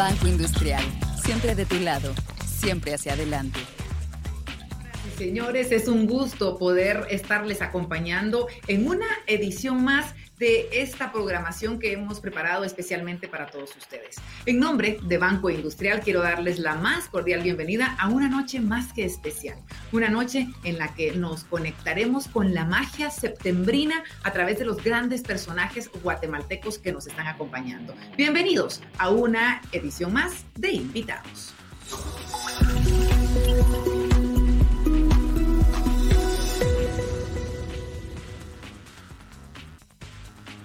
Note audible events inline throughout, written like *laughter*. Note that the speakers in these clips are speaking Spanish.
Banco Industrial, siempre de tu lado, siempre hacia adelante. Señores, es un gusto poder estarles acompañando en una edición más de esta programación que hemos preparado especialmente para todos ustedes. En nombre de Banco Industrial quiero darles la más cordial bienvenida a una noche más que especial, una noche en la que nos conectaremos con la magia septembrina a través de los grandes personajes guatemaltecos que nos están acompañando. Bienvenidos a una edición más de invitados.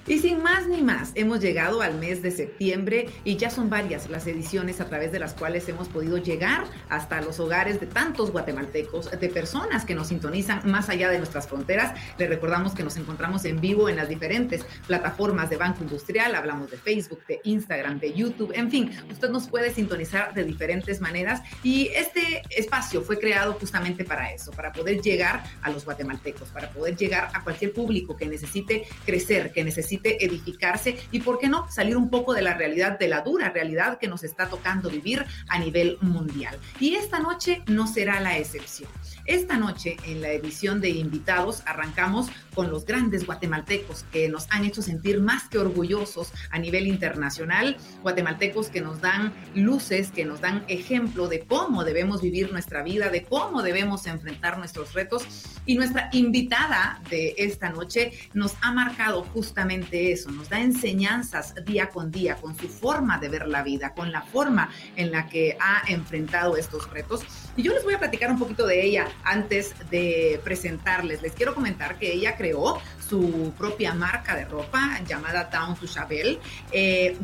Y sin más ni más, hemos llegado al mes de septiembre y ya son varias las ediciones a través de las cuales hemos podido llegar hasta los hogares de tantos guatemaltecos, de personas que nos sintonizan más allá de nuestras fronteras. Les recordamos que nos encontramos en vivo en las diferentes plataformas de Banco Industrial, hablamos de Facebook, de Instagram, de YouTube, en fin, usted nos puede sintonizar de diferentes maneras y este espacio fue creado justamente para eso, para poder llegar a los guatemaltecos, para poder llegar a cualquier público que necesite crecer, que necesite edificarse y, ¿por qué no?, salir un poco de la realidad, de la dura realidad que nos está tocando vivir a nivel mundial. Y esta noche no será la excepción. Esta noche, en la edición de invitados, arrancamos con los grandes guatemaltecos que nos han hecho sentir más que orgullosos a nivel internacional, guatemaltecos que nos dan luces, que nos dan ejemplo de cómo debemos vivir nuestra vida, de cómo debemos enfrentar nuestros retos. Y nuestra invitada de esta noche nos ha marcado justamente eso, nos da enseñanzas día con día con su forma de ver la vida, con la forma en la que ha enfrentado estos retos. Y yo les voy a platicar un poquito de ella antes de presentarles. Les quiero comentar que ella creó su propia marca de ropa llamada Town to Chabelle. Eh,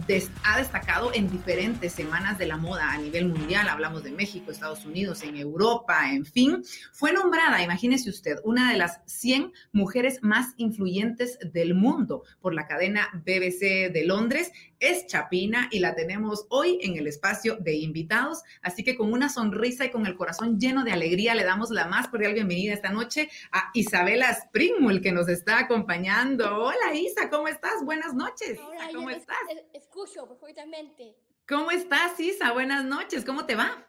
ha destacado en diferentes semanas de la moda a nivel mundial. Hablamos de México, Estados Unidos, en Europa, en fin. Fue nombrada, imagínese usted, una de las 100 mujeres más influyentes del mundo por la cadena BBC de Londres es Chapina y la tenemos hoy en el espacio de invitados. Así que con una sonrisa y con el corazón lleno de alegría le damos la más cordial bienvenida esta noche a Isabela Springmull que nos está acompañando. Hola Isa, ¿cómo estás? Buenas noches. Hola, ¿Cómo estás? escucho perfectamente. ¿Cómo estás Isa? Buenas noches. ¿Cómo te va?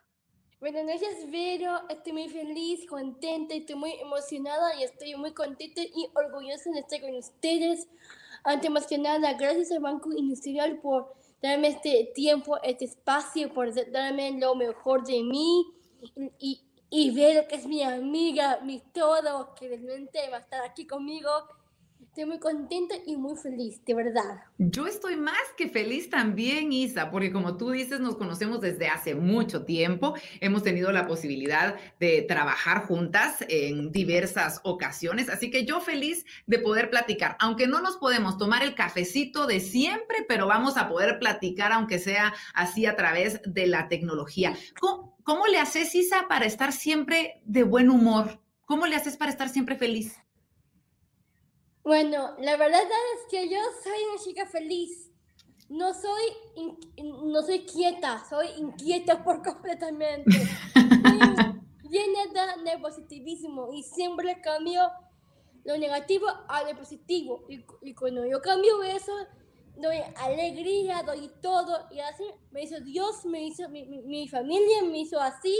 Buenas noches, Vero. Estoy muy feliz, contenta, estoy muy emocionada y estoy muy contenta y orgullosa de estar con ustedes ante más que nada, gracias al Banco Industrial por darme este tiempo, este espacio, por darme lo mejor de mí y, y ver que es mi amiga, mi todo, que realmente va a estar aquí conmigo Estoy muy contenta y muy feliz, de verdad. Yo estoy más que feliz también, Isa, porque como tú dices, nos conocemos desde hace mucho tiempo. Hemos tenido la posibilidad de trabajar juntas en diversas ocasiones, así que yo feliz de poder platicar, aunque no nos podemos tomar el cafecito de siempre, pero vamos a poder platicar, aunque sea así a través de la tecnología. ¿Cómo, cómo le haces, Isa, para estar siempre de buen humor? ¿Cómo le haces para estar siempre feliz? Bueno, la verdad es que yo soy una chica feliz. No soy, no soy quieta, soy inquieta por completamente. *laughs* llena de, positivismo y siempre cambio lo negativo a lo positivo. Y, cuando yo cambio eso, doy alegría, doy todo. Y así me hizo Dios, me hizo mi, mi, familia, me hizo así.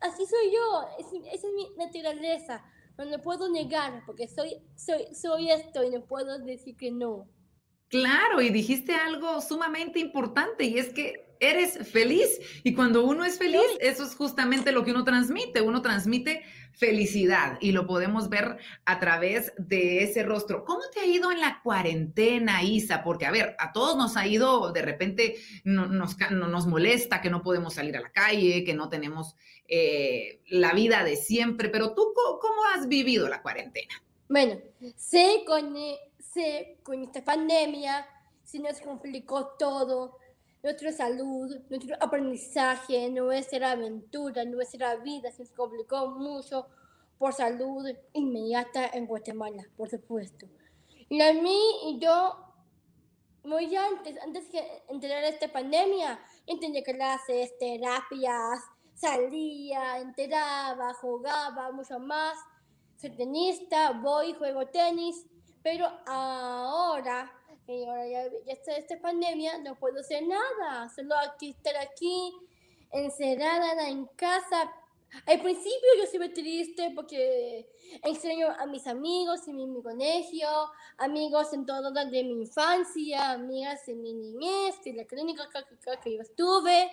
Así soy yo, esa es mi naturaleza no puedo negar, porque soy, soy, soy esto y no puedo decir que no. Claro, y dijiste algo sumamente importante y es que eres feliz y cuando uno es feliz, eso es justamente lo que uno transmite, uno transmite felicidad y lo podemos ver a través de ese rostro. ¿Cómo te ha ido en la cuarentena, Isa? Porque, a ver, a todos nos ha ido, de repente no, nos, nos molesta que no podemos salir a la calle, que no tenemos eh, la vida de siempre, pero tú, ¿cómo has vivido la cuarentena? Bueno, sé con, con esta pandemia, se nos complicó todo, nuestra salud, nuestro aprendizaje, nuestra aventura, nuestra vida se nos complicó mucho por salud inmediata en Guatemala, por supuesto. Y a mí y yo, muy antes, antes de entrar a esta pandemia, entendía clases, terapias, salía, enteraba, jugaba mucho más. Soy tenista, voy, juego tenis, pero ahora Y ahora ya, está esta pandemia, no puedo hacer nada, solo aquí estar aquí, encerrada en casa. Al principio yo estuve triste porque extraño a mis amigos en mi, colegio, amigos en todo de mi infancia, amigas en mi niñez, de la clínica que, que yo estuve.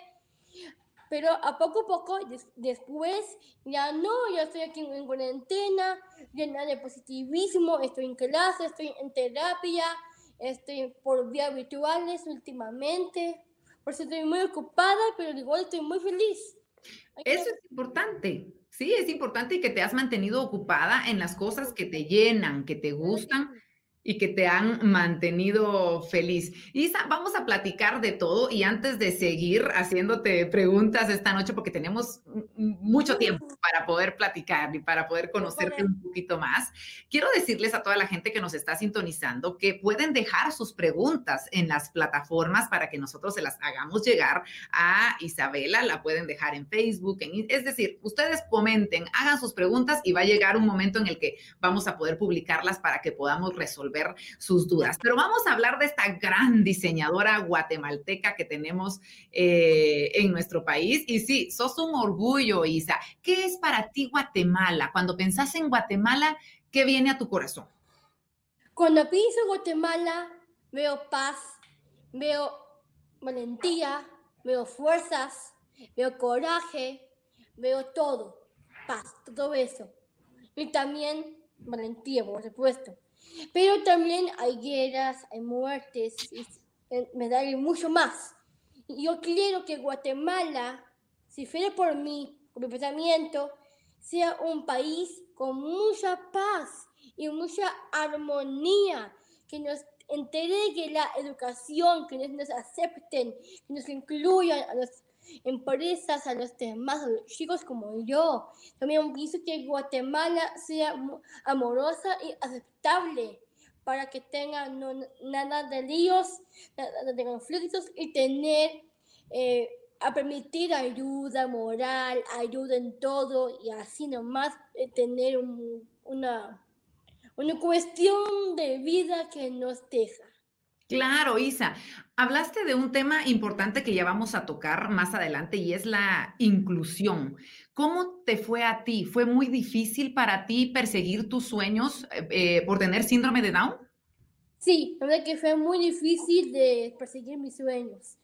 Pero a poco a poco, después, ya no, ya estoy aquí en, cuarentena, llena de positivismo, estoy en clase, estoy en terapia, estoy por vías virtuales últimamente. Por eso estoy muy ocupada, pero igual estoy muy feliz. Eso es importante. Sí, es importante que te has mantenido ocupada en las cosas que te llenan, que te gustan y que te han mantenido feliz. Isa, vamos a platicar de todo y antes de seguir haciéndote preguntas esta noche, porque tenemos mucho tiempo para poder platicar y para poder conocerte un poquito más, quiero decirles a toda la gente que nos está sintonizando que pueden dejar sus preguntas en las plataformas para que nosotros se las hagamos llegar a Isabela, la pueden dejar en Facebook, en, es decir, ustedes comenten, hagan sus preguntas y va a llegar un momento en el que vamos a poder publicarlas para que podamos resolver sus dudas. Pero vamos a hablar de esta gran diseñadora guatemalteca que tenemos eh, en nuestro país. Y sí, sos un orgullo, Isa. ¿Qué es para ti Guatemala? Cuando pensás en Guatemala, ¿qué viene a tu corazón? Cuando pienso en Guatemala, veo paz, veo valentía, veo fuerzas, veo coraje, veo todo, paz, todo eso. Y también valentía, por supuesto. Pero también hay guerras, hay muertes, me da mucho más. Yo quiero que Guatemala, si fuera por mí, por mi pensamiento, sea un país con mucha paz y mucha armonía, que nos entregue la educación, que nos, acepten, que nos incluyan a empresas, a los demás, a los chicos como yo. También pienso que Guatemala sea amorosa y aceptable para que tengan nada de líos, nada de conflictos y tener, eh, a permitir ayuda moral, ayuda en todo y así nomás eh, tener una, una cuestión de vida que nos deja. Claro, Isa. Hablaste de un tema importante que ya vamos a tocar más adelante y es la inclusión. ¿Cómo te fue a ti? ¿Fue muy difícil para ti perseguir tus sueños eh, eh, por tener síndrome de Down? Sí, la verdad que fue muy difícil de perseguir mis sueños.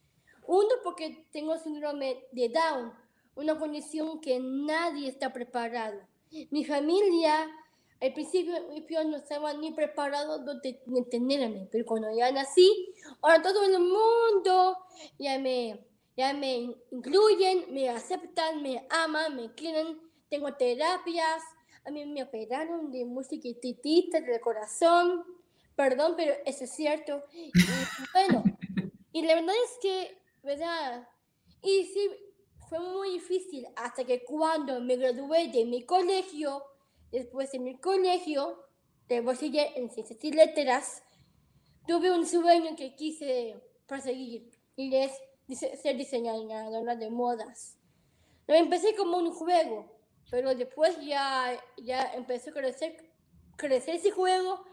Uno, porque tengo síndrome de Down, una condición que nadie está preparado. Mi familia al principio no estaba ni preparado de, tenerme, pero cuando ya nací, ahora todo el mundo ya me, ya me incluyen, me aceptan, me aman, me quieren, tengo terapias, a mí me operaron de música del corazón, perdón, pero eso es cierto. Y, *laughs* bueno, y la verdad es que, ¿verdad? Y sí, fue muy difícil hasta que cuando me gradué de mi colegio, Después en mi colegio, de bachiller en ciencias y letras, tuve un sueño que quise perseguir y es ser diseñadora de modas. Lo empecé como un juego, pero después ya, ya empezó a crecer, crecer ese juego.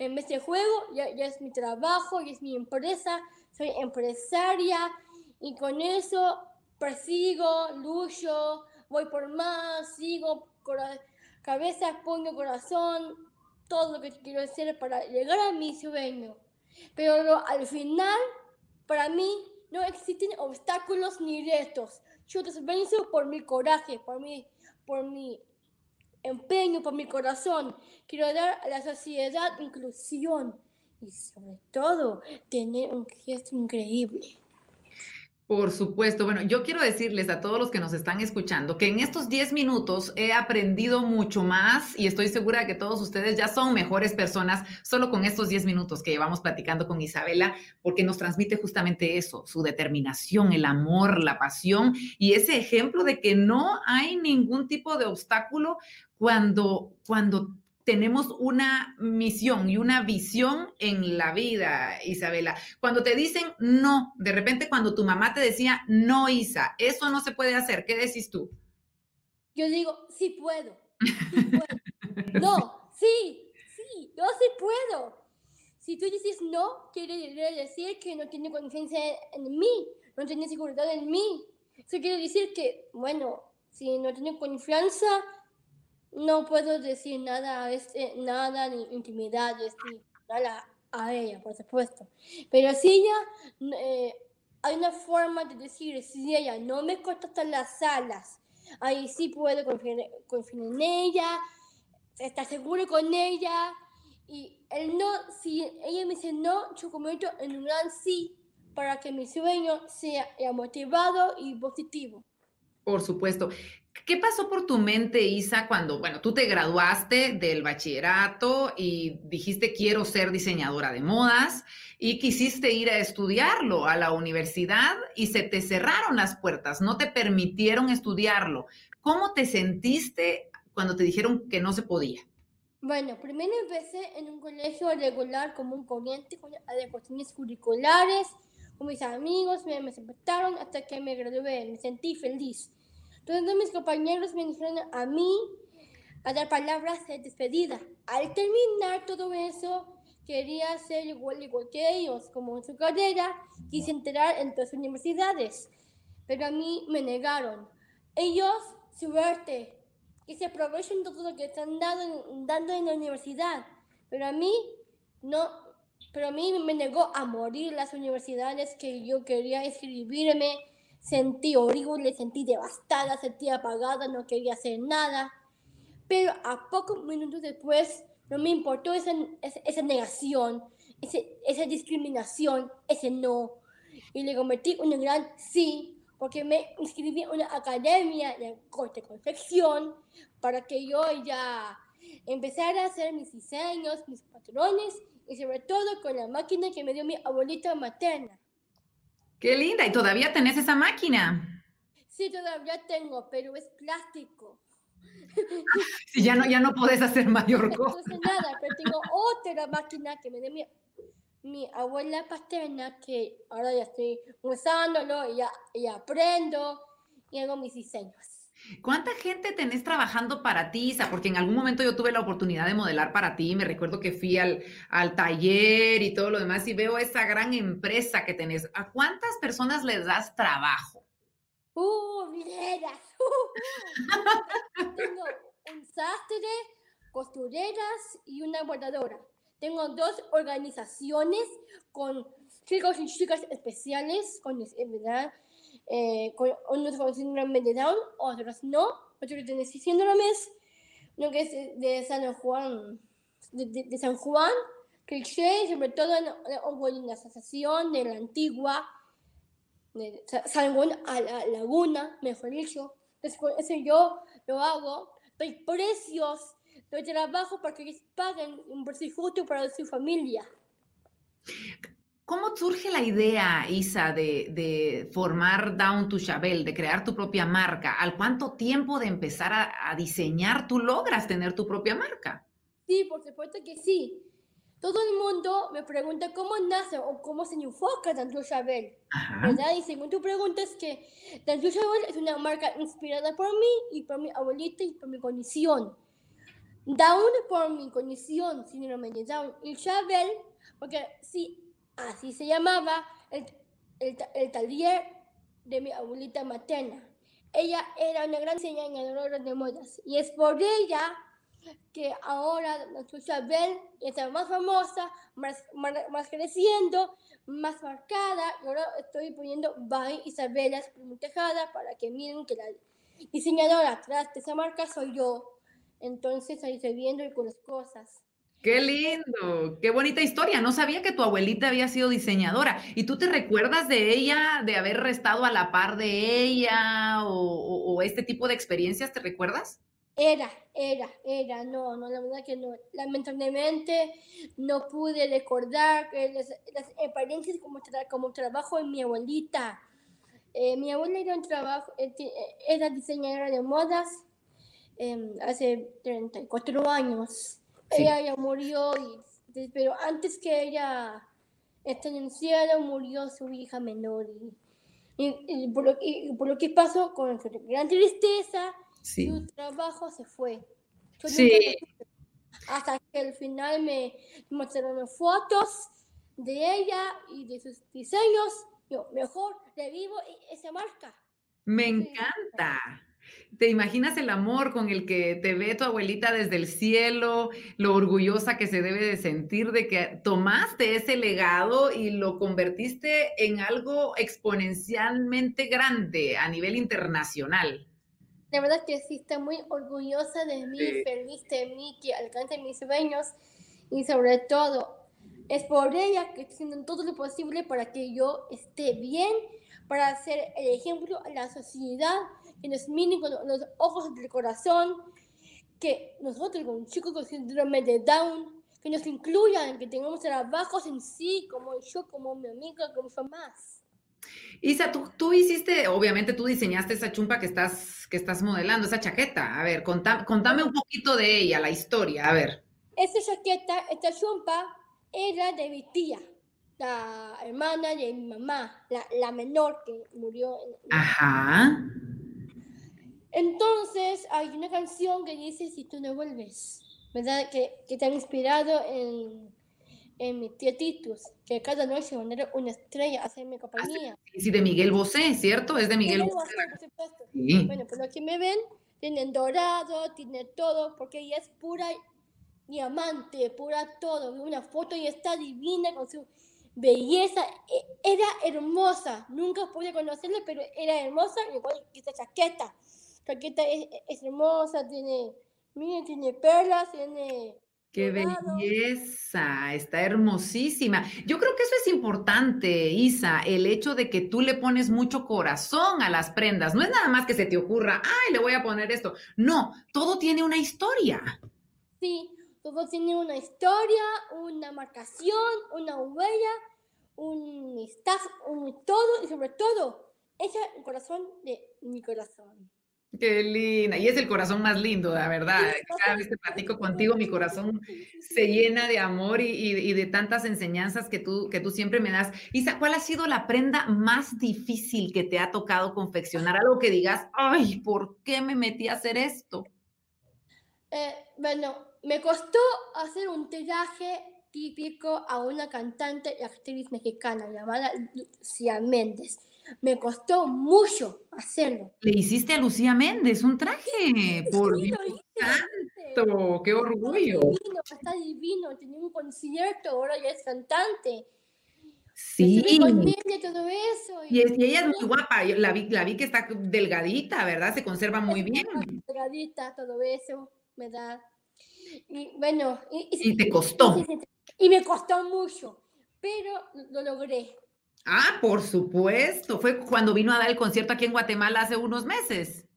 En ese juego ya, ya es mi trabajo, ya es mi empresa, soy empresaria y con eso persigo, lucho, voy por más, sigo cabeza, puño, corazón, todo lo que quiero hacer para llegar a mi sueño. Pero al final, para mí, no existen obstáculos ni retos. Yo los venzo por mi coraje, por mi, por mi empeño, por mi corazón. Quiero dar a la sociedad inclusión y sobre todo tener un gesto increíble. Por supuesto. Bueno, yo quiero decirles a todos los que nos están escuchando que en estos 10 minutos he aprendido mucho más y estoy segura de que todos ustedes ya son mejores personas solo con estos 10 minutos que llevamos platicando con Isabela, porque nos transmite justamente eso, su determinación, el amor, la pasión y ese ejemplo de que no hay ningún tipo de obstáculo cuando, cuando tenemos una misión y una visión en la vida, Isabela. Cuando te dicen no, de repente cuando tu mamá te decía, no, Isa, eso no se puede hacer, ¿qué decís tú? Yo digo, sí puedo. Sí puedo. no, sí, sí, yo sí puedo. si tú dices no, quiere decir que no tiene confianza en mí, no tiene seguridad en mí. Eso quiere decir que, bueno, si no tiene confianza, no puedo decir nada, este, nada, ni intimidades, ni nada a ella, por supuesto. Pero si ella, eh, hay una forma de decir, si ella no me corta las alas, ahí sí puedo confiar, confiar en ella, estar seguro con ella. Y el no, si ella me dice no, yo convierto en un gran sí para que mi sueño sea motivado y positivo. Por supuesto. ¿Qué pasó por tu mente, Isa, cuando, bueno, tú te graduaste del bachillerato y dijiste quiero ser diseñadora de modas y quisiste ir a estudiarlo a la universidad y se te cerraron las puertas, no te permitieron estudiarlo? ¿Cómo te sentiste cuando te dijeron que no se podía? Bueno, primero empecé en un colegio regular como un corriente, con cuestiones curriculares, con mis amigos, me, me aceptaron hasta que me gradué, me sentí feliz. Todos mis compañeros me dijeron a mí a dar palabras de despedida. Al terminar todo eso, quería ser igual, igual que ellos, como en su carrera, quise entrar en todas las universidades, pero a mí me negaron. Ellos, suerte, que se aprovechen todo lo que están dando, dando en la universidad, pero a mí no, pero a mí me negó a morir las universidades que yo quería inscribirme Sentí horrible, sentí devastada, sentí apagada, no quería hacer nada. Pero a pocos minutos después no me importó esa, esa, negación, ese, esa discriminación, ese no. Y le convertí en un gran sí, porque me inscribí en una academia de corte confección para que yo ya empezara a hacer mis diseños, mis patrones y sobre todo con la máquina que me dio mi abuelita materna. Qué linda. ¿Y todavía tenés esa máquina? Sí, todavía tengo, pero es plástico. *laughs* Sí, ya no, ya no podés hacer mayor cosa. No sé nada, pero *laughs* tengo otra máquina que me dio mi, mi abuela paterna que ahora ya estoy usándolo y ya, y aprendo y hago mis diseños. ¿Cuánta gente tenés trabajando para ti, Isa? Porque en algún momento yo tuve la oportunidad de modelar para ti. Me recuerdo que fui al, al taller y todo lo demás y veo esa gran empresa que tenés. ¿A cuántas personas les das trabajo? ¡Uh, mineras! *laughs* Tengo un sastre, costureras y una bordadora. Tengo dos organizaciones con chicos y chicas especiales, con, ¿verdad? Eh, unos con síndrome de Down, otros no, otros que tienen síndromes, uno que es de San Juan, de, de, San Juan, cliché, sobre todo en, la asociación de la antigua, de San Juan a la laguna, mejor dicho. Después, eso yo lo hago, doy precios, doy trabajo para que ellos paguen un precio justo para su familia. ¿Cómo surge la idea, Isa, de, formar Down to Chabel, de crear tu propia marca? ¿Al cuánto tiempo de empezar a, diseñar tú logras tener tu propia marca? Sí, por supuesto que sí. Todo el mundo me pregunta cómo nace o cómo se enfoca Down to Chabel. ¿Verdad? Y según tu pregunta es que Down to Chabel es una marca inspirada por mí y por mi abuelita y por mi condición. Down por mi condición, síndrome de Down. Y Chabel, porque sí, Así se llamaba el, el, taller de mi abuelita materna. Ella era una gran diseñadora de modas y es por ella que ahora la Isabel está más famosa, más, más, creciendo, más marcada. Y ahora estoy poniendo By Isabela Tejada para que miren que la diseñadora atrás de esa marca soy yo. Entonces ahí estoy viendo con las cosas. Qué lindo, qué bonita historia. No sabía que tu abuelita había sido diseñadora. ¿Y tú te recuerdas de ella, de haber estado a la par de ella o, este tipo de experiencias? ¿Te recuerdas? Era, era, era, no, no, la verdad que no. Lamentablemente no pude recordar las, las experiencias como, como trabajo en mi abuelita. Eh, mi abuela era, un trabajo, eh, eh, era diseñadora de modas em, hace 34 años. Ella ya murió, y, pero antes que ella esté en el cielo, murió su hija menor. Y, por, lo, por, lo, que pasó, con gran tristeza, su trabajo se fue. sí. Hasta que al final me mostraron fotos de ella y de sus diseños. Yo mejor revivo e-, esa marca. Me encanta. ¿Te imaginas el amor con el que te ve tu abuelita desde el cielo, lo orgullosa que se debe de sentir de que tomaste ese legado y lo convertiste en algo exponencialmente grande a nivel internacional? La verdad que sí, está muy orgullosa de mí, feliz de mí, que alcance mis sueños y sobre todo es por ella que estoy haciendo todo lo posible para que yo esté bien, para ser el ejemplo a la sociedad que nos miren con los ojos del corazón, que nosotros con chicos con síndrome de Down, que nos incluyan, que tengamos trabajos en sí, como yo, como mi amiga, como más. Isa, tú, tú, hiciste, obviamente tú diseñaste esa chumpa que estás, que estás modelando, esa chaqueta. A ver, contame, contame un poquito de ella, la historia, a ver. Esa chaqueta, esta chumpa, era de mi tía, la hermana de mi mamá, la, la menor que murió. Ajá. Entonces hay una canción que dice Si tú no vuelves, ¿verdad? Que, que te ha inspirado en, en mi tía Titus, que cada noche poner una estrella a hacerme compañía. Sí, de Miguel Bosé, ¿cierto? Es de Miguel, Bosé. Sí. Bueno, por lo que me ven, tienen dorado, tiene todo, porque ella es pura diamante, pura todo. Una foto y está divina con su belleza. E, era hermosa. Nunca pude conocerla, pero era hermosa, igual que esta chaqueta chaqueta es, hermosa, tiene, miren, tiene perlas, tiene... ¡Qué belleza! Está hermosísima. Yo creo que eso es importante, Isa, el hecho de que tú le pones mucho corazón a las prendas. No es nada más que se te ocurra, ay, le voy a poner esto. No, todo tiene una historia. Sí, todo tiene una historia, una marcación, una huella, un staff, un todo y sobre todo, ese es el corazón de mi corazón. Qué linda. Y es el corazón más lindo, la verdad. Cada vez que platico contigo, mi corazón se llena de amor y, de tantas enseñanzas que tú, que tú siempre me das. Isa, ¿cuál ha sido la prenda más difícil que te ha tocado confeccionar? Algo que digas, ay, ¿por qué me metí a hacer esto? Eh, bueno, me costó hacer un traje típico a una cantante y actriz mexicana llamada Lucía Méndez. Me costó mucho hacerlo. Le hiciste a Lucía Méndez un traje. por Dios santo, qué orgullo. Está divino, está divino. Tenía un concierto, ahora ya es cantante. Sí. Y, todo eso. Y, ella es muy guapa. La vi, la vi que está delgadita, ¿verdad? Se conserva muy bien. Delgadita, todo eso, ¿verdad? Y bueno. Y, y te costó. Y me costó mucho, pero lo logré. Ah, por supuesto. Fue cuando vino a dar el concierto aquí en Guatemala hace unos meses.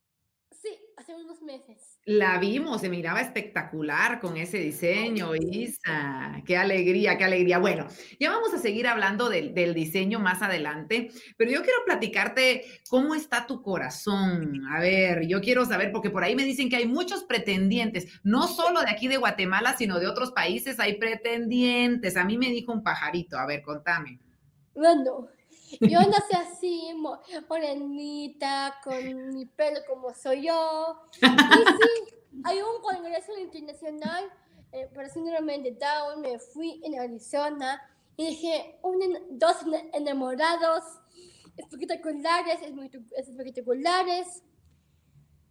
Sí, hace unos meses. La vimos, se miraba espectacular con ese diseño, Isa. Qué alegría, qué alegría. Bueno, ya vamos a seguir hablando del, del, diseño más adelante, pero yo quiero platicarte cómo está tu corazón. A ver, yo quiero saber, porque por ahí me dicen que hay muchos pretendientes, no solo de aquí de Guatemala, sino de otros países hay pretendientes. A mí me dijo un pajarito, a ver, contame. Bueno, yo nací así, morenita, con mi pelo como soy yo. Y sí, hay un congreso internacional eh, para síndrome de Down. Me fui en Arizona y dije, dos enamorados espectaculares, espectaculares.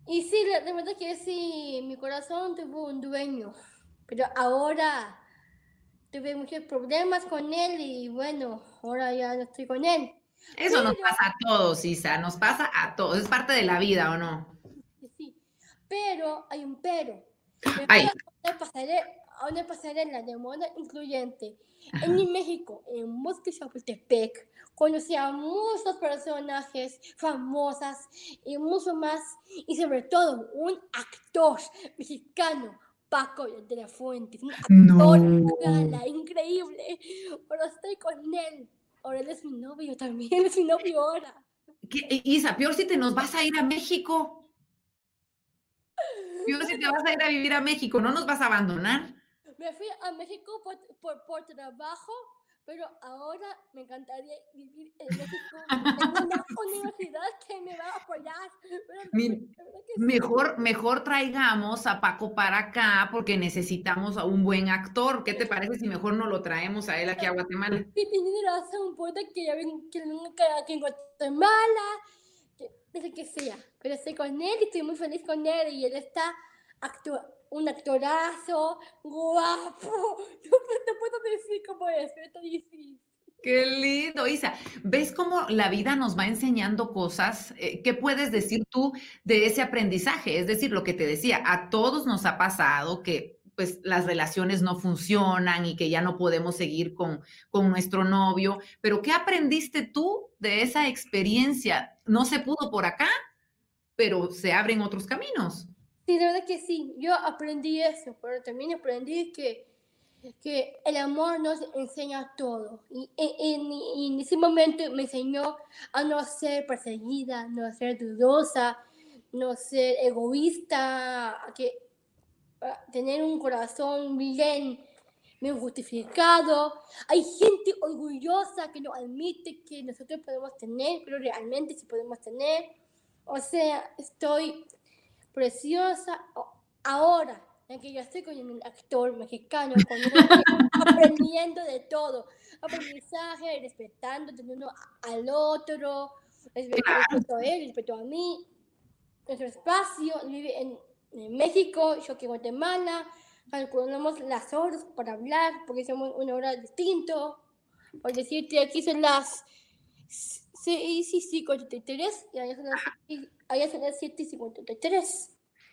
Y sí, la, la verdad que sí, mi corazón tuvo un dueño. Pero ahora tuve muchos problemas con él y bueno, ahora ya no estoy con él. Eso nos pasa a todos, Isa, nos pasa a todos, es parte de la vida, ¿o no? Sí, pero hay un pero. Hay. A una pasarela de moda incluyente. En México, en Mosque Chapultepec, conocí a muchos personajes famosas y mucho más, y sobre todo un actor mexicano Paco de la Fuente, un actor no. increíble. Pero estoy con él. Ahora él es mi novio también, *laughs* es mi novio ahora. ¿Qué? Isa, peor si te nos vas a ir a México. Peor si te vas a ir a vivir a México, ¿no nos vas a abandonar? Me fui a México por, por, por trabajo, pero ahora me encantaría vivir en México, en una *laughs* universidad que me va a apoyar. mejor, mejor traigamos a Paco para acá porque necesitamos a un buen actor. ¿Qué te parece si mejor no lo traemos a él aquí a Guatemala? Sí, tienes razón, puede que ya venga aquí en Guatemala, que, desde que sea, pero estoy con él y estoy muy feliz con él y él está actuando un actorazo, guapo. *laughs* No, puedo decir cómo es. Qué lindo, Isa. ¿Ves cómo la vida nos va enseñando cosas? Eh, ¿Qué puedes decir tú de ese aprendizaje? Es decir, lo que te decía, a todos nos ha pasado que pues las relaciones no funcionan y que ya no podemos seguir con, con nuestro novio, pero ¿qué aprendiste tú de esa experiencia? No se pudo por acá, pero se abren otros caminos. Sí, de verdad que sí. Yo aprendí eso, pero también aprendí que, que el amor nos enseña todo. Y, en ese momento me enseñó a no ser perseguida, no ser dudosa, no ser egoísta, a que tener un corazón bien, bien justificado. Hay gente orgullosa que no admite que nosotros podemos tener, pero realmente sí podemos tener. O sea, estoy preciosa ahora, en que yo estoy con un actor mexicano, con aprendiendo de todo, aprendizaje, respetando, teniendo al otro, respeto a él, respeto a mí, nuestro espacio, vive en, México, yo aquí en Guatemala, calculamos las horas para hablar, porque somos una hora distinto, por decirte, aquí son las 6 y 53 y allá son las allá son las 7 y 53.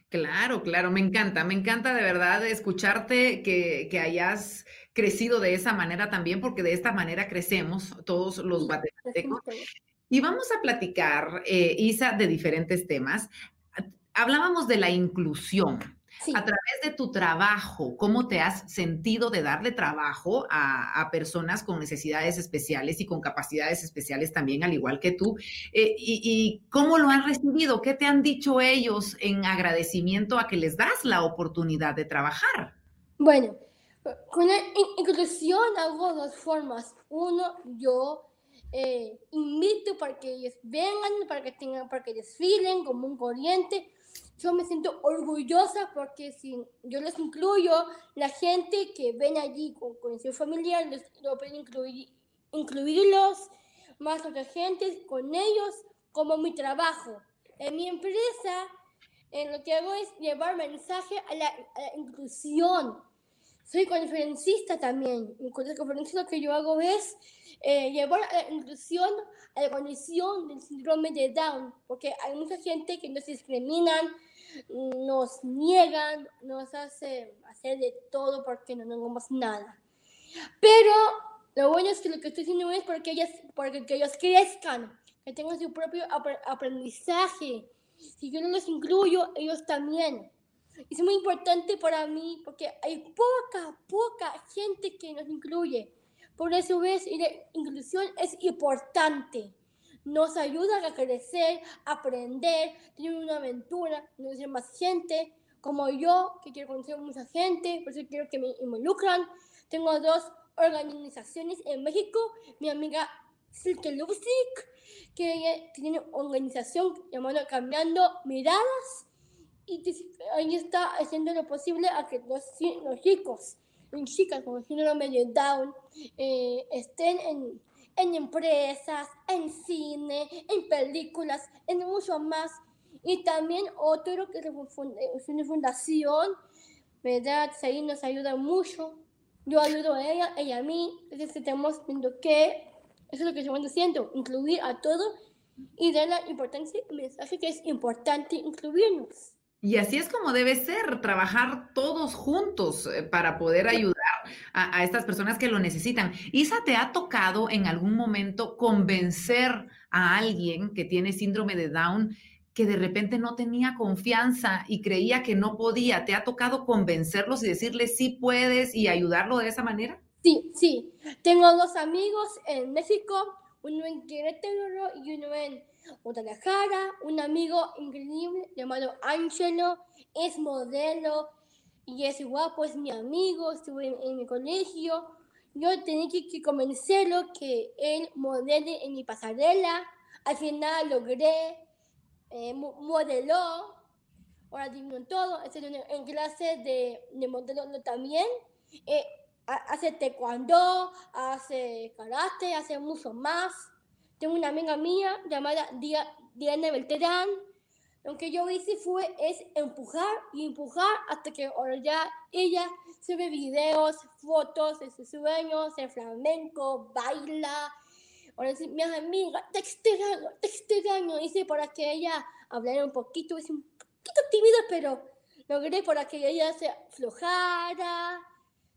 Claro, claro, me encanta, me encanta de verdad escucharte que, que, hayas crecido de esa manera también, porque de esta manera crecemos todos los guatemaltecos. Y vamos a platicar, eh, Isa, de diferentes temas. Hablábamos de la inclusión. A través de tu trabajo, ¿cómo te has sentido de darle trabajo a, personas con necesidades especiales y con capacidades especiales también, al igual que tú? Eh, y, cómo lo han recibido? ¿Qué te han dicho ellos en agradecimiento a que les das la oportunidad de trabajar? Bueno, con la inclusión hago dos formas. Uno, yo eh, invito para que ellos vengan, para que tengan, para que desfilen como un corriente yo me siento orgullosa porque si yo les incluyo, la gente que ven allí con condición familiar, les, lo pueden incluir, incluirlos, más otra gente con ellos, como mi trabajo. En mi empresa, en lo que hago es llevar mensaje a la, inclusión. Soy conferencista también. La conferencia lo que yo hago es eh, llevar a la inclusión a la condición del síndrome de Down, porque hay mucha gente que nos discriminan, nos niegan, nos hace hacer de todo porque no tenemos nada. Pero lo bueno es que lo que estoy haciendo es porque ellos, porque que ellos crezcan, que tengan su propio aprendizaje. Si yo no los incluyo, ellos también. Es muy importante para mí porque hay poca, poca gente que nos incluye. Por eso ves, inclusión es importante nos ayuda a crecer, aprender, tener una aventura, conocer más gente, como yo, que quiero conocer mucha gente, por eso quiero que me involucran. Tengo dos organizaciones en México, mi amiga Silke Lusik, que tiene una organización llamada Cambiando Miradas, y ahí está haciendo lo posible a que los, los chicos y chicas con síndrome de Down eh, estén en en empresas, en cine, en películas, en mucho más. Y también otro que es una fundación, ¿verdad? Ahí nos ayuda mucho. Yo ayudo a ella, ella a mí. Entonces estamos viendo que eso es lo que estamos haciendo, incluir a todos y dar la importancia, el mensaje que es importante incluirnos. Y así es como debe ser, trabajar todos juntos eh, para poder ayudar a, estas personas que lo necesitan. Isa, ¿te ha tocado en algún momento convencer a alguien que tiene síndrome de Down que de repente no tenía confianza y creía que no podía? ¿Te ha tocado convencerlos y decirles sí puedes y ayudarlo de esa manera? Sí, sí. Tengo dos amigos en México, uno en Querétaro y uno en Guadalajara, un amigo increíble llamado Angelo, es modelo y es guapo, es mi amigo, estuve en, mi colegio yo tenía que, convencerlo que él modele en mi pasarela. Al final logré, eh, modeló, ahora dime todo, en clase de, de modelo también. Eh, hace taekwondo, hace karate, hace mucho más. Tengo una amiga mía llamada Diana Belterán. Lo que yo hice fue es empujar y empujar hasta que ahora ya ella sube videos, fotos de sus sueños, de flamenco, baila. Ahora dice, mi amiga, te extraño, te extraño. Hice para que ella hablara un poquito, es un poquito tímida, pero logré para que ella se aflojara.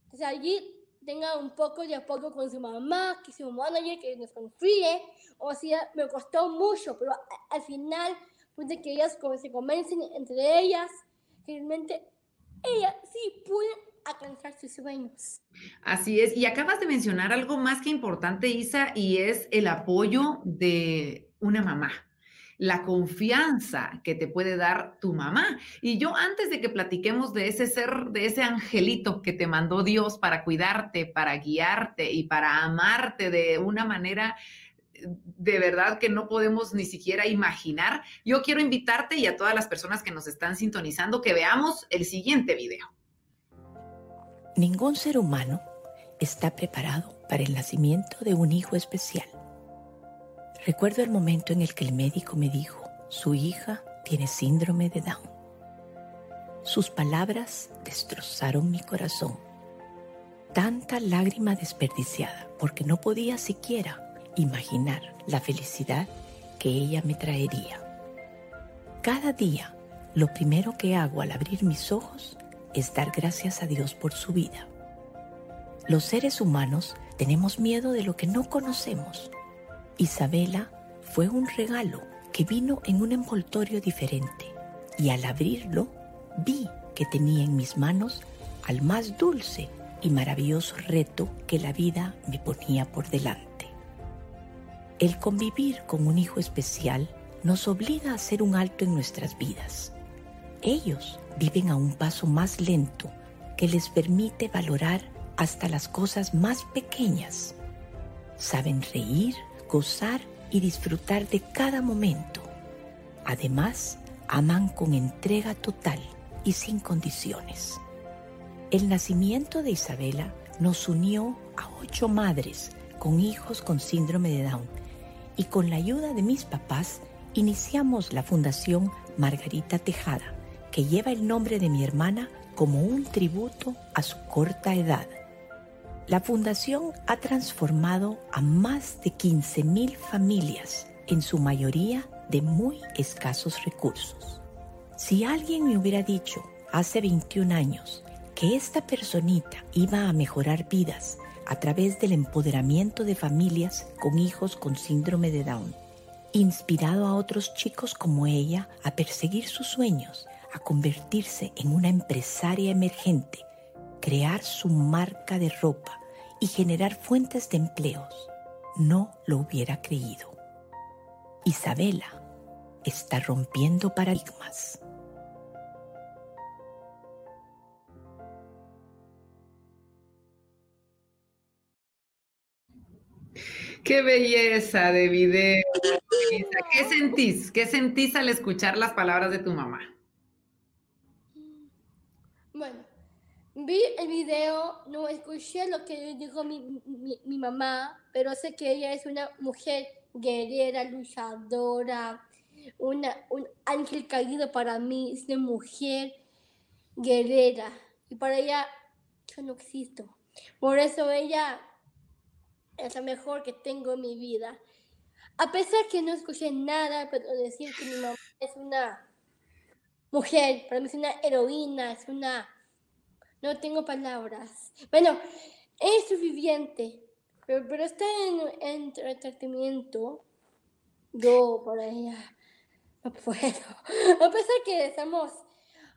Entonces allí tenga un poco de apoyo con su mamá, que su manager, que nos confíe. O sea, me costó mucho, pero al final pude que ellas se convencen entre ellas, realmente ellas sí pueden alcanzar sus sueños. Así es, y acabas de mencionar algo más que importante, Isa, y es el apoyo de una mamá la confianza que te puede dar tu mamá. Y yo antes de que platiquemos de ese ser, de ese angelito que te mandó Dios para cuidarte, para guiarte y para amarte de una manera de verdad que no podemos ni siquiera imaginar. Yo quiero invitarte y a todas las personas que nos están sintonizando que veamos el siguiente video. Ningún ser humano está preparado para el nacimiento de un hijo especial. Recuerdo el momento en el que el médico me dijo, su hija tiene síndrome de Down. Sus palabras destrozaron mi corazón. Tanta lágrima desperdiciada porque no podía siquiera imaginar la felicidad que ella me traería. Cada día, lo primero que hago al abrir mis ojos es dar gracias a Dios por su vida. Los seres humanos tenemos miedo de lo que no conocemos. Isabela fue un regalo que vino en un envoltorio diferente y al abrirlo vi que tenía en mis manos al más dulce y maravilloso reto que la vida me ponía por delante. El convivir con un hijo especial nos obliga a hacer un alto en nuestras vidas. Ellos viven a un paso más lento que les permite valorar hasta las cosas más pequeñas. Saben reír, gozar y disfrutar de cada momento. Además, aman con entrega total y sin condiciones. El nacimiento de Isabela nos unió a ocho madres con hijos con síndrome de Down y con la ayuda de mis papás iniciamos la Fundación Margarita Tejada, que lleva el nombre de mi hermana como un tributo a su corta edad. La fundación ha transformado a más de 15.000 familias, en su mayoría de muy escasos recursos. Si alguien me hubiera dicho hace 21 años que esta personita iba a mejorar vidas a través del empoderamiento de familias con hijos con síndrome de Down, inspirado a otros chicos como ella a perseguir sus sueños, a convertirse en una empresaria emergente, crear su marca de ropa y generar fuentes de empleos. No lo hubiera creído. Isabela está rompiendo paradigmas. Qué belleza de video. ¿Qué sentís? ¿Qué sentís al escuchar las palabras de tu mamá? Bueno, vi el video, no escuché lo que dijo mi, mamá, pero sé que ella es una mujer guerrera, luchadora, una, un ángel caído para mí, es una mujer guerrera. Y para ella yo no existo. Por eso ella es lo mejor que tengo en mi vida. A pesar que no escuché nada, pero decir que mi mamá es una mujer, para mí es una heroína, es una... No tengo palabras. Bueno, es suficiente, pero, pero está en, en tratamiento. Yo, por ella, no puedo. *laughs* A pesar que estamos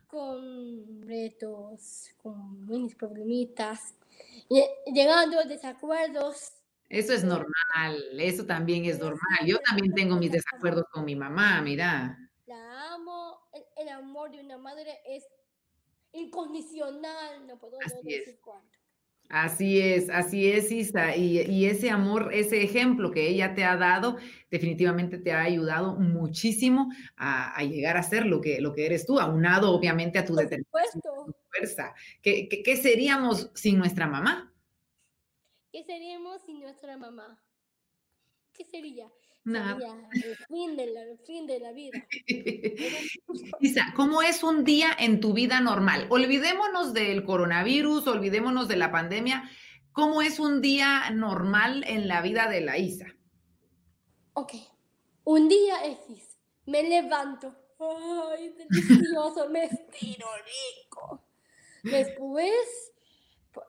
con retos, con mis problemitas, llegando a desacuerdos, eso es normal, eso también es normal. Yo también tengo mis desacuerdos con mi mamá, mira. La amo, el, amor de una madre es incondicional, no puedo decir cuánto. Así es, así es, Isa. Y, ese amor, ese ejemplo que ella te ha dado, definitivamente te ha ayudado muchísimo a, llegar a ser lo que, lo que eres tú, aunado obviamente a tu determinación, tu fuerza. ¿Qué, qué seríamos sin nuestra mamá? ¿Qué seríamos sin nuestra mamá? ¿Qué sería? Nada. el fin de la, el fin de la vida. *laughs* Isa, ¿cómo es un día en tu vida normal? Olvidémonos del coronavirus, olvidémonos de la pandemia. ¿Cómo es un día normal en la vida de la Isa? Ok. Un día X. Me levanto. Ay, delicioso, me estiro rico. Después,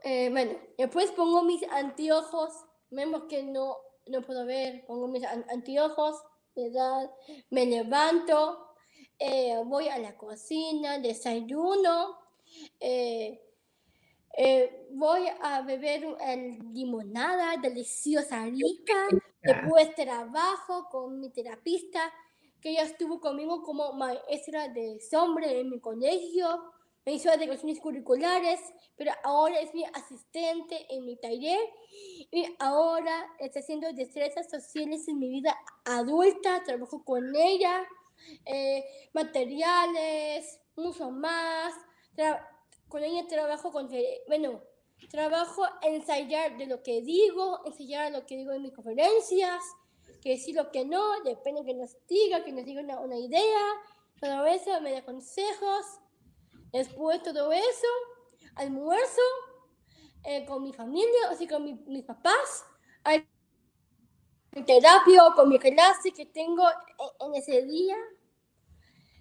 eh, bueno, después pongo mis anteojos. Vemos que no no puedo ver, pongo mis anteojos, ¿verdad? Me levanto, eh, voy a la cocina, desayuno, eh, eh, voy a beber limonada deliciosa, rica. Después trabajo con mi terapista, que ella estuvo conmigo como maestra de sombra en mi colegio me hizo adecuaciones curriculares, pero ahora es mi asistente en mi taller y ahora está haciendo destrezas sociales en mi vida adulta, trabajo con ella, eh, materiales, mucho más. con ella trabajo con, bueno, trabajo en ensayar de lo que digo, ensayar lo que digo en mis conferencias, que decir lo que no, depende que nos diga, que nos diga una, una idea, todo eso me da consejos Después todo eso, almuerzo eh, con mi familia, o sea, con mis papás, hay terapia con mi clase que tengo en, ese día.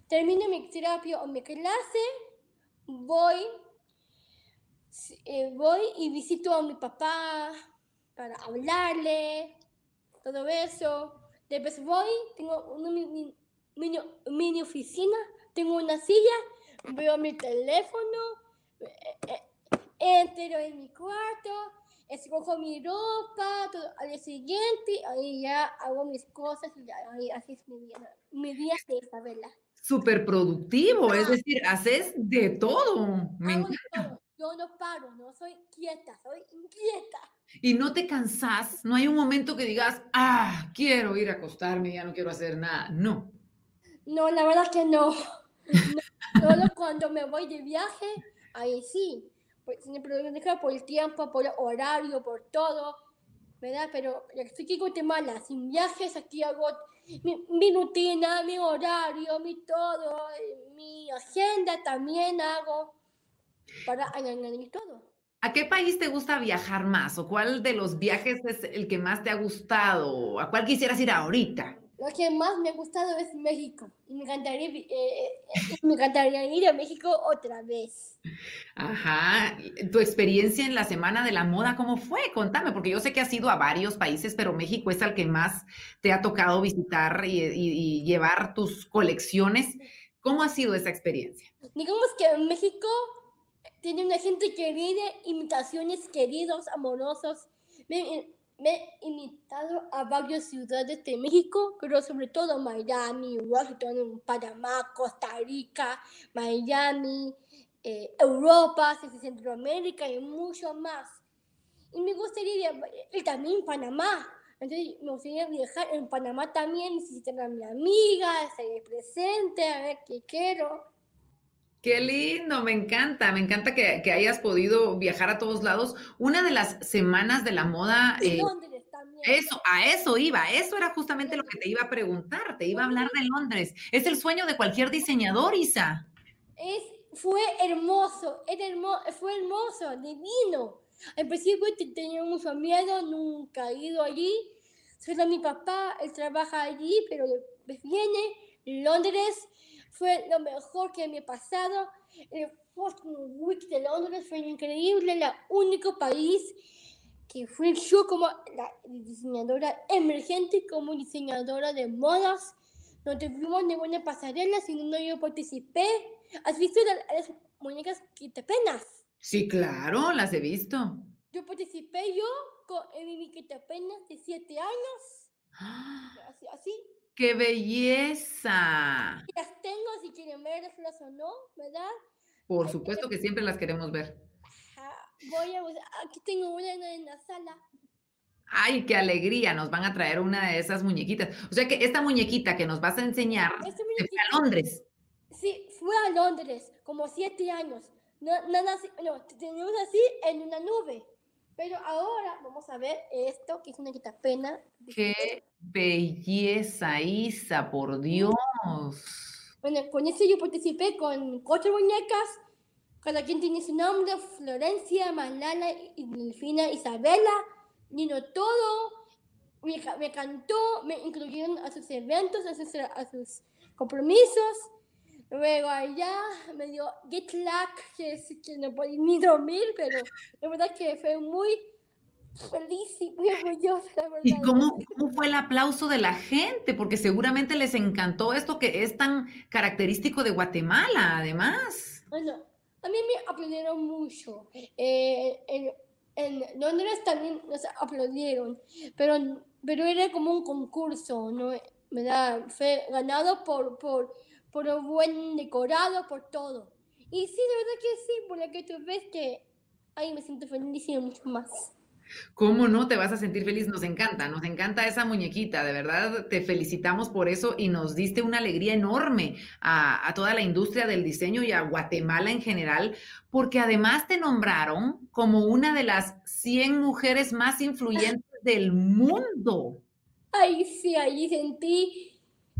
Termino mi terapia o mi clase, voy, eh, voy y visito a mi papá para hablarle, todo eso. Después voy, tengo una mini, mini oficina, tengo una silla veo mi teléfono, eh, eh, entro en mi cuarto, escojo mi ropa, todo, al día siguiente, ahí ya hago mis cosas y ahí así es mi día, mi día de Isabela. Súper productivo, es decir, haces de todo. Yo no paro, no soy quieta, soy inquieta. Y no te cansas, no hay un momento que digas, ah, quiero ir a acostarme, ya no quiero hacer nada. No. No, la verdad que no. no Solo cuando me voy de viaje, ahí sí. Pues, por el tiempo, por el horario, por todo, ¿verdad? Pero estoy aquí en Guatemala, sin viajes, aquí hago mi, rutina, mi horario, mi todo, mi agenda también hago para añadir todo. ¿A qué país te gusta viajar más? ¿O cuál de los viajes es el que más te ha gustado? ¿A cuál quisieras ir ahorita? Lo que más me ha gustado es México. Y me encantaría, eh, eh, me encantaría ir a México otra vez. Ajá. ¿Tu experiencia en la Semana de la Moda cómo fue? Contame, porque yo sé que has ido a varios países, pero México es el que más te ha tocado visitar y, llevar tus colecciones. ¿Cómo ha sido esa experiencia? Digamos que México tiene una gente querida, imitaciones queridos, amorosos me he invitado a varias ciudades de México, pero sobre todo Miami, Washington, Panamá, Costa Rica, Miami, eh, Europa, Centroamérica y mucho más. Y me gustaría ir también Panamá. Entonces me gustaría viajar en Panamá también, visitar a mi amiga, estar presente, a ver qué quiero. Qué lindo, me encanta, me encanta que, hayas podido viajar a todos lados. Una de las semanas de la moda... Eh, Londres también. Eso, a eso iba, eso era justamente lo que te iba a preguntar, te iba a hablar de Londres. Es el sueño de cualquier diseñador, Isa. Es, fue hermoso, fue hermoso, divino. Al principio tenía mucho miedo, nunca he ido allí. Solo mi papá, él trabaja allí, pero viene Londres fue lo mejor que me ha pasado. El Fashion Week de Londres fue increíble, el único país que fui yo como la diseñadora emergente, como diseñadora de modas. No tuvimos ninguna pasarela, sino yo participé. ¿Has visto las, muñecas quitapenas? Sí, claro, las he visto. Yo participé yo con, en mi quitapenas de siete años. Así, así. ¡Qué belleza! Las tengo si quieren verlas o no, ¿verdad? Por supuesto que siempre las queremos ver. Voy a buscar. Aquí tengo una en la sala. Ay, qué alegría, nos van a traer una de esas muñequitas. O sea que esta muñequita que nos vas a enseñar se fue a Londres. Sí, fue a Londres, como siete años. No, nada así, no, teníamos así en una nube. Pero ahora vamos a ver esto, que es una quitapena. Qué belleza, Isa, por Dios. Bueno, con eso yo participé con cuatro muñecas. Cada quien tiene su nombre: Florencia, Malala, Delfina, Isabela. Vino todo. Me, me cantó, me incluyeron a sus eventos, a sus, a sus compromisos. Luego allá me dio get luck, que es que no podía ni dormir, pero la verdad que fue muy feliz y muy orgullosa, la verdad. ¿Y cómo, cómo fue el aplauso de la gente? Porque seguramente les encantó esto que es tan característico de Guatemala, además. Bueno, a mí me aplaudieron mucho. Eh, en, en Londres también nos aplaudieron, pero, pero era como un concurso, ¿no? ¿Verdad? Fue ganado por, por, por un buen decorado, por todo. Y sí, de verdad que sí, por lo que tú ves que ahí me siento feliz y mucho más. ¿Cómo no te vas a sentir feliz? Nos encanta, nos encanta esa muñequita, de verdad te felicitamos por eso y nos diste una alegría enorme a, a toda la industria del diseño y a Guatemala en general, porque además te nombraron como una de las 100 mujeres más influyentes del mundo. Ay, sí, ahí sentí.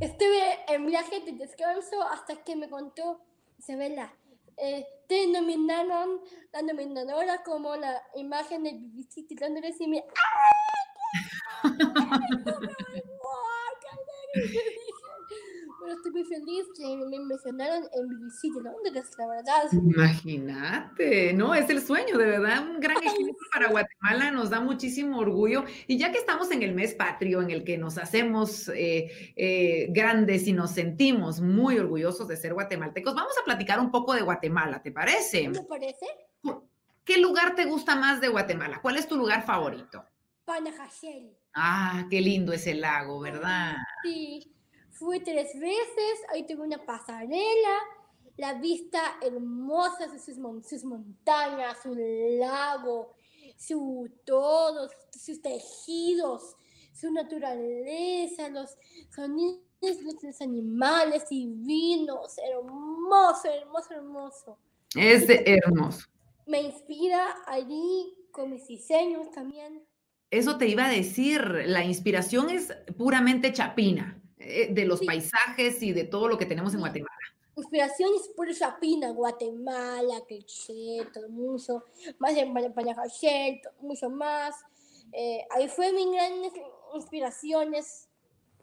Estuve en viaje de descanso hasta que me contó Isabela. Eh, te nominaron la nominadora como la imagen de BBC de Londres y me. ¡Ay! *laughs* qué alegre! ¡Guau, qué alegre! Pero estoy muy feliz que me mencionaron en BBC de Londres, la verdad. Imagínate, ¿no? Es el sueño, de verdad, un gran ejemplo para Guatemala, nos da muchísimo orgullo. Y ya que estamos en el mes patrio, en el que nos hacemos eh, eh, grandes y nos sentimos muy orgullosos de ser guatemaltecos, vamos a platicar un poco de Guatemala, ¿te parece? ¿Me parece? ¿Qué lugar te gusta más de Guatemala? ¿Cuál es tu lugar favorito? Panajachel. Ah, qué lindo es el lago, ¿verdad? Sí, fui tres veces, ahí tengo una pasarela, la vista hermosa de sus, mon- sus montañas, su lago, su todo, sus tejidos, su naturaleza, los sonidos de los animales divinos, hermoso, hermoso, hermoso. Es de- hermoso. Me inspira allí con mis diseños también. Eso te iba a decir, la inspiración es puramente chapina, de los Sí. paisajes y de todo lo que tenemos en. Guatemala. Inspiración es por Chapina, Guatemala, cliché, todo mucho, más en Panajachel, mucho más. Eh, ahí fue mi gran inspiraciones,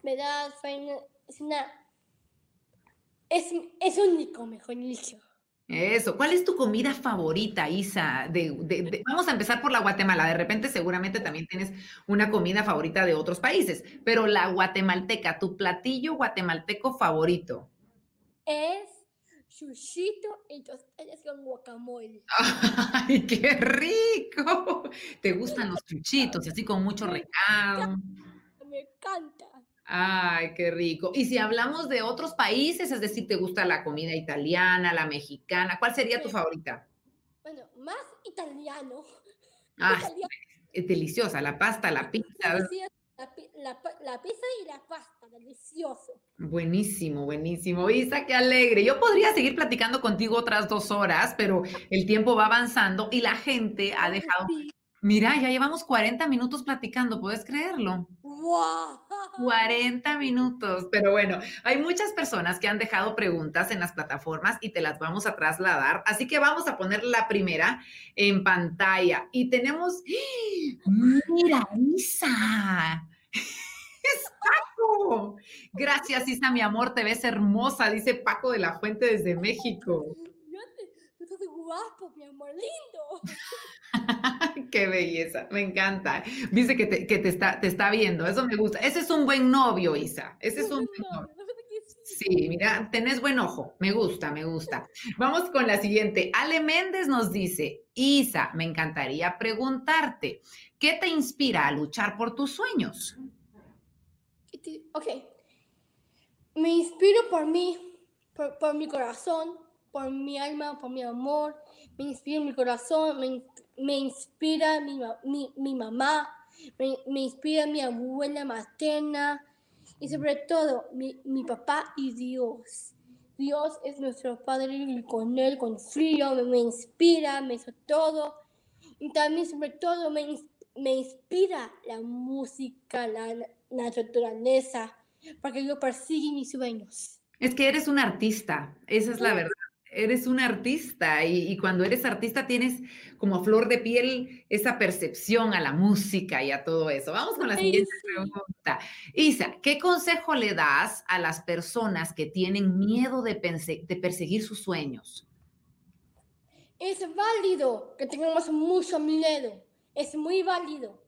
¿verdad? Fue una- es una... Es, es único, mejor dicho. Eso, ¿cuál es tu comida favorita, Isa? De, de- de- vamos a empezar por la Guatemala. De repente seguramente también tienes una comida favorita de otros países, pero la guatemalteca, tu platillo guatemalteco favorito. Es chuchito y tostadas con guacamole. *laughs* ¡Ay, qué rico! ¿Te gustan los chuchitos, así con mucho recado? Me encanta. Ay, qué rico. Y si hablamos de otros países, es decir, ¿te gusta la comida italiana, la mexicana? ¿Cuál sería tu Sí. favorita? Bueno, más italiano. *laughs* Ah, Italiano. es deliciosa, la pasta, la pizza. La, la pizza y la pasta, delicioso. Buenísimo, buenísimo. Isa, qué alegre. Yo podría seguir platicando contigo otras dos horas, pero el tiempo va avanzando y la gente ha dejado. Sí. Mira, ya llevamos 40 minutos platicando, ¿puedes creerlo? ¡Wow! 40 minutos, pero bueno, hay muchas personas que han dejado preguntas en las plataformas y te las vamos a trasladar, así que vamos a poner la primera en pantalla y tenemos, mira, Isa, *laughs* es Paco. Gracias, Isa, mi amor, te ves hermosa, dice Paco de la Fuente desde México. Yo te- Tú estás guapo, mi amor, lindo. *laughs* Qué belleza, me encanta. Dice que te, que te está, te está viendo, eso me gusta. Ese es un buen novio, Isa. Ese es un buen No, novio. sí. Mira, tenés buen ojo. Me gusta, me gusta. Vamos con la siguiente. Ale Méndez nos dice, Isa, me encantaría preguntarte, ¿qué te inspira a luchar por tus sueños? Ok. Me inspiro por mí, por, por mi corazón, por mi alma, por mi amor. Me inspiro en mi corazón, me, me inspira mi, mi, mi mamá, me, me, inspira mi abuela materna y sobre todo mi, mi papá y Dios. Dios es nuestro Padre y con Él confío, me, me inspira, me hizo todo. Y también sobre todo me, me inspira la música, la, la naturaleza, para que yo persiga mis sueños. Es que eres un artista, esa es la verdad eres un artista y, cuando eres artista tienes como flor de piel esa percepción a la música y a todo eso. Vamos con la siguiente pregunta. Isa, ¿qué consejo le das a las personas que tienen miedo de, de perseguir sus sueños? Es válido que tengamos mucho miedo, es muy válido,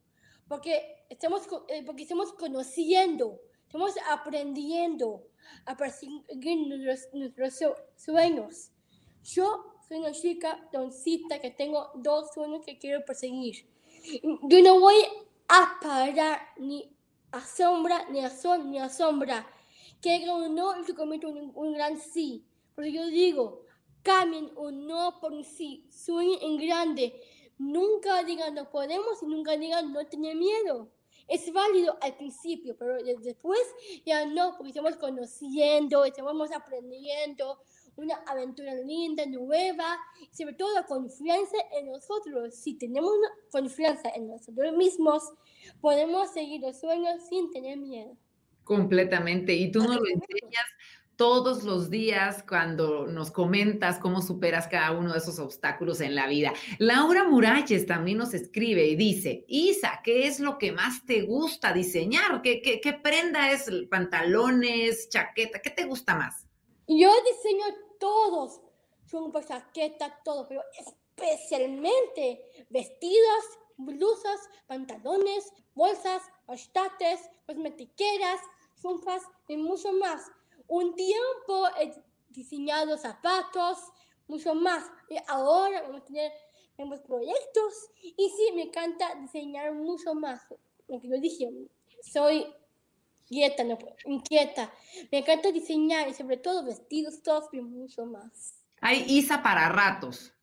porque estamos, eh, porque estamos conociendo, estamos aprendiendo a perseguir nuestros, sueños. Yo soy una chica doncita que tengo dos sueños que quiero perseguir. Yo no voy a parar ni a sombra, ni a sol, ni a sombra. Que un no se en un, gran sí. Porque yo digo, cambien un no por un sí. Sueñen en grande. Nunca digan no podemos y nunca digan no tener miedo es válido al principio, pero después ya no, porque estamos conociendo, estamos aprendiendo una aventura linda, nueva, sobre todo confianza en nosotros. Si tenemos confianza en nosotros mismos, podemos seguir los sueños sin tener miedo. Completamente. Y tú nos lo enseñas todos los días cuando nos comentas cómo superas cada uno de esos obstáculos en la vida. Laura Muralles también nos escribe y dice, Isa, ¿qué es lo que más te gusta diseñar? ¿Qué, qué, prenda es? ¿Pantalones, chaqueta? ¿Qué te gusta más? Yo diseño todos, son chaqueta, todo, pero especialmente vestidos, blusas, pantalones, bolsas, bastates, cosmetiqueras, chumpas y mucho más un tiempo he diseñado zapatos, mucho más. Y ahora vamos a tener nuevos proyectos y sí, me encanta diseñar mucho más. Lo que yo dije, soy inquieta, no, inquieta. Me encanta diseñar y sobre todo vestidos, todos y mucho más. Hay Isa para ratos.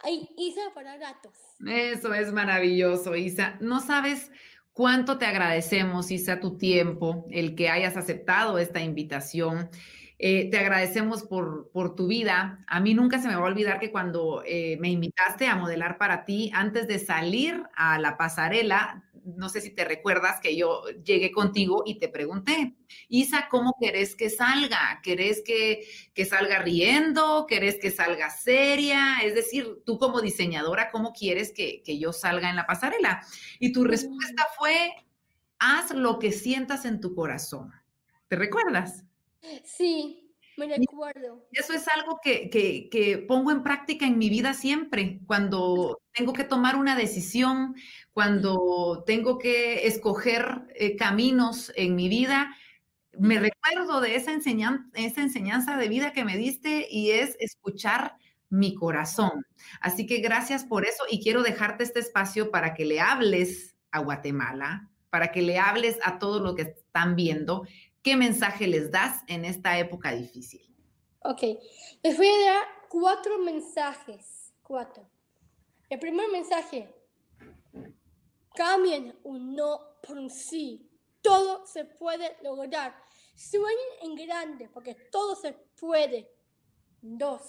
Hay Isa para ratos. Eso es maravilloso, Isa. No sabes Cuánto te agradecemos, Isa, tu tiempo, el que hayas aceptado esta invitación. Eh, te agradecemos por, por, tu vida. A mí nunca se me va a olvidar que cuando eh, me invitaste a modelar para ti, antes de salir a la pasarela, no sé si te recuerdas que yo llegué contigo y te pregunté, Isa, ¿cómo querés que salga? ¿Querés que, que salga riendo? ¿Querés que salga seria? Es decir, tú como diseñadora, ¿cómo quieres que, que yo salga en la pasarela? Y tu respuesta mm. fue, haz lo que sientas en tu corazón. ¿Te recuerdas? Sí, me recuerdo. Eso es algo que, que, que, pongo en práctica en mi vida siempre, cuando tengo que tomar una decisión, cuando tengo que escoger eh, caminos en mi vida. Me recuerdo de esa, enseñanza, esa enseñanza de vida que me diste y es escuchar mi corazón. Así que gracias por eso y quiero dejarte este espacio para que le hables a Guatemala, para que le hables a todos los que están viendo ¿Qué mensaje les das en esta época difícil? Ok, les voy a dar cuatro mensajes. Cuatro. El primer mensaje, cambien un no por un sí. Todo se puede lograr. Sueñen en grande porque todo se puede. Dos,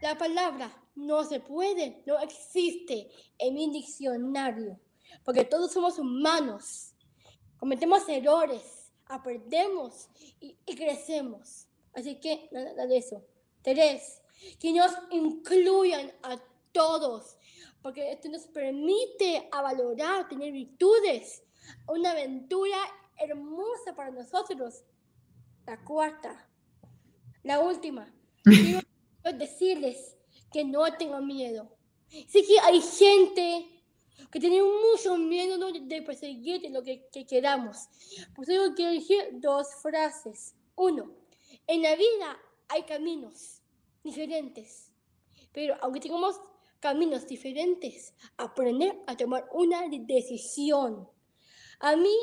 la palabra no se puede, no existe en mi diccionario porque todos somos humanos. Cometemos errores aprendemos y, crecemos. Así que nada de eso. Tres, que nos incluyan a todos, porque esto nos permite a valorar, tener virtudes, una aventura hermosa para nosotros. La cuarta, la última, *laughs* quiero decirles que no tengo miedo. Sé que hay gente que tenemos mucho miedo de perseguir lo que, queramos. Por eso quiero decir dos frases. Uno, en la vida hay caminos diferentes, pero aunque tengamos caminos diferentes, aprender a tomar una decisión. A mí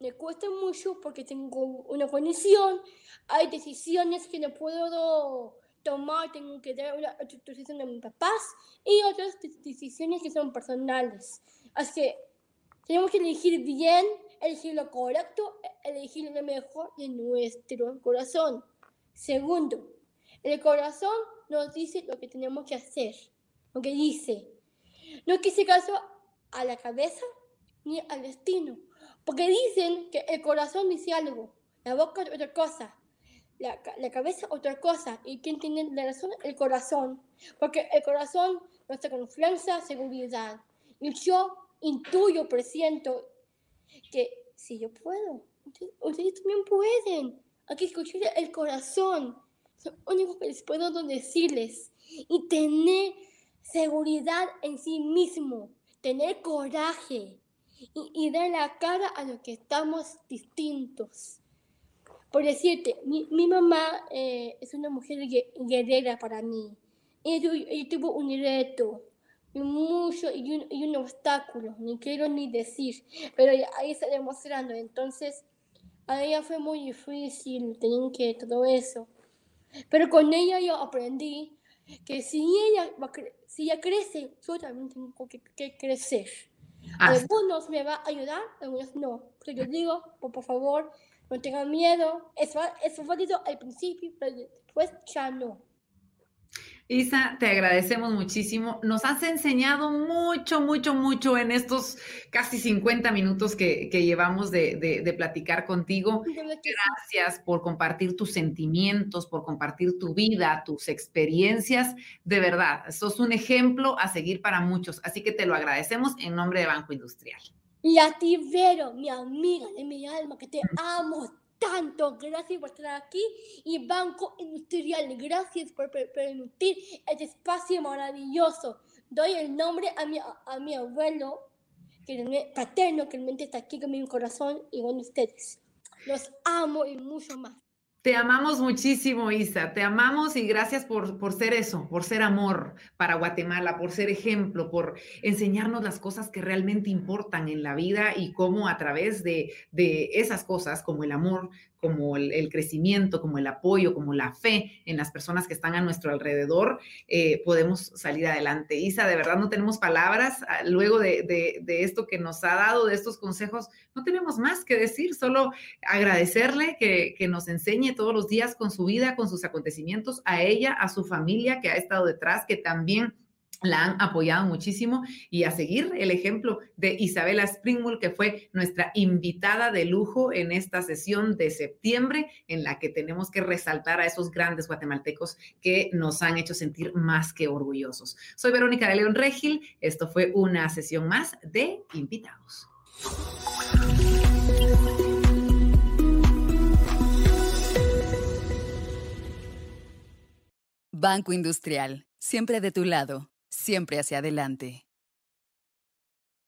me cuesta mucho porque tengo una condición, hay decisiones que no puedo tomar, tengo que dar una decisión a mis papás y otras decisiones que son personales. Así que tenemos que elegir bien, elegir lo correcto, elegir lo mejor de nuestro corazón. Segundo, el corazón nos dice lo que tenemos que hacer, lo que dice. No quise caso a la cabeza ni al destino, porque dicen que el corazón dice algo, la boca otra cosa, la, la, cabeza otra cosa. ¿Y quién tiene la razón? El corazón. Porque el corazón nuestra confianza, seguridad. Y yo intuyo, presiento que si yo puedo, ustedes, también pueden. Hay que escuchar el corazón. Es lo único que les puedo decirles. Y tener seguridad en sí mismo. Tener coraje. Y, y dar la cara a lo que estamos distintos. Por decirte, mi, mi mamá eh, es una mujer guerrera para mí. Ella, ella tuvo un reto y mucho y un, y un, obstáculo, ni quiero ni decir, pero ahí está demostrando. Entonces, a ella fue muy difícil, tener que todo eso. Pero con ella yo aprendí que si ella, si ella crece, yo también tengo que, que crecer. Algunos me va a ayudar, algunos no. Pero yo digo, por, por favor, no tengan miedo. Es, es válido al principio, pero después ya no. Isa, te agradecemos muchísimo. Nos has enseñado mucho, mucho, mucho en estos casi 50 minutos que, que llevamos de, de, de, platicar contigo. Gracias por compartir tus sentimientos, por compartir tu vida, tus experiencias. De verdad, sos un ejemplo a seguir para muchos. Así que te lo agradecemos en nombre de Banco Industrial. Y a ti, Vero, mi amiga de mi alma, que te amo tanto. Gracias por estar aquí. Y Banco Industrial, gracias por permitir este espacio maravilloso. Doy el nombre a mi, a mi abuelo que, paterno, que realmente está aquí con mi corazón, y con ustedes. Los amo y mucho más. Te amamos muchísimo, Isa. Te amamos y gracias por, por ser eso, por ser amor para Guatemala, por ser ejemplo, por enseñarnos las cosas que realmente importan en la vida y cómo a través de, de esas cosas, como el amor, como el, crecimiento, como el apoyo, como la fe en las personas que están a nuestro alrededor, eh, podemos salir adelante. Isa, de verdad no tenemos palabras. Ah, luego de, de, esto que nos ha dado, de estos consejos, no tenemos más que decir, solo agradecerle que nos enseñe todos los días con su vida, con sus acontecimientos, a ella, a su familia que ha estado detrás, que también la han apoyado muchísimo y a seguir el ejemplo de Isabela Springmull, que fue nuestra invitada de lujo en esta sesión de septiembre, en la que tenemos que resaltar a esos grandes guatemaltecos que nos han hecho sentir más que orgullosos. Soy Verónica de León Regil, esto fue una sesión más de invitados. Banco Industrial, siempre de tu lado siempre hacia adelante.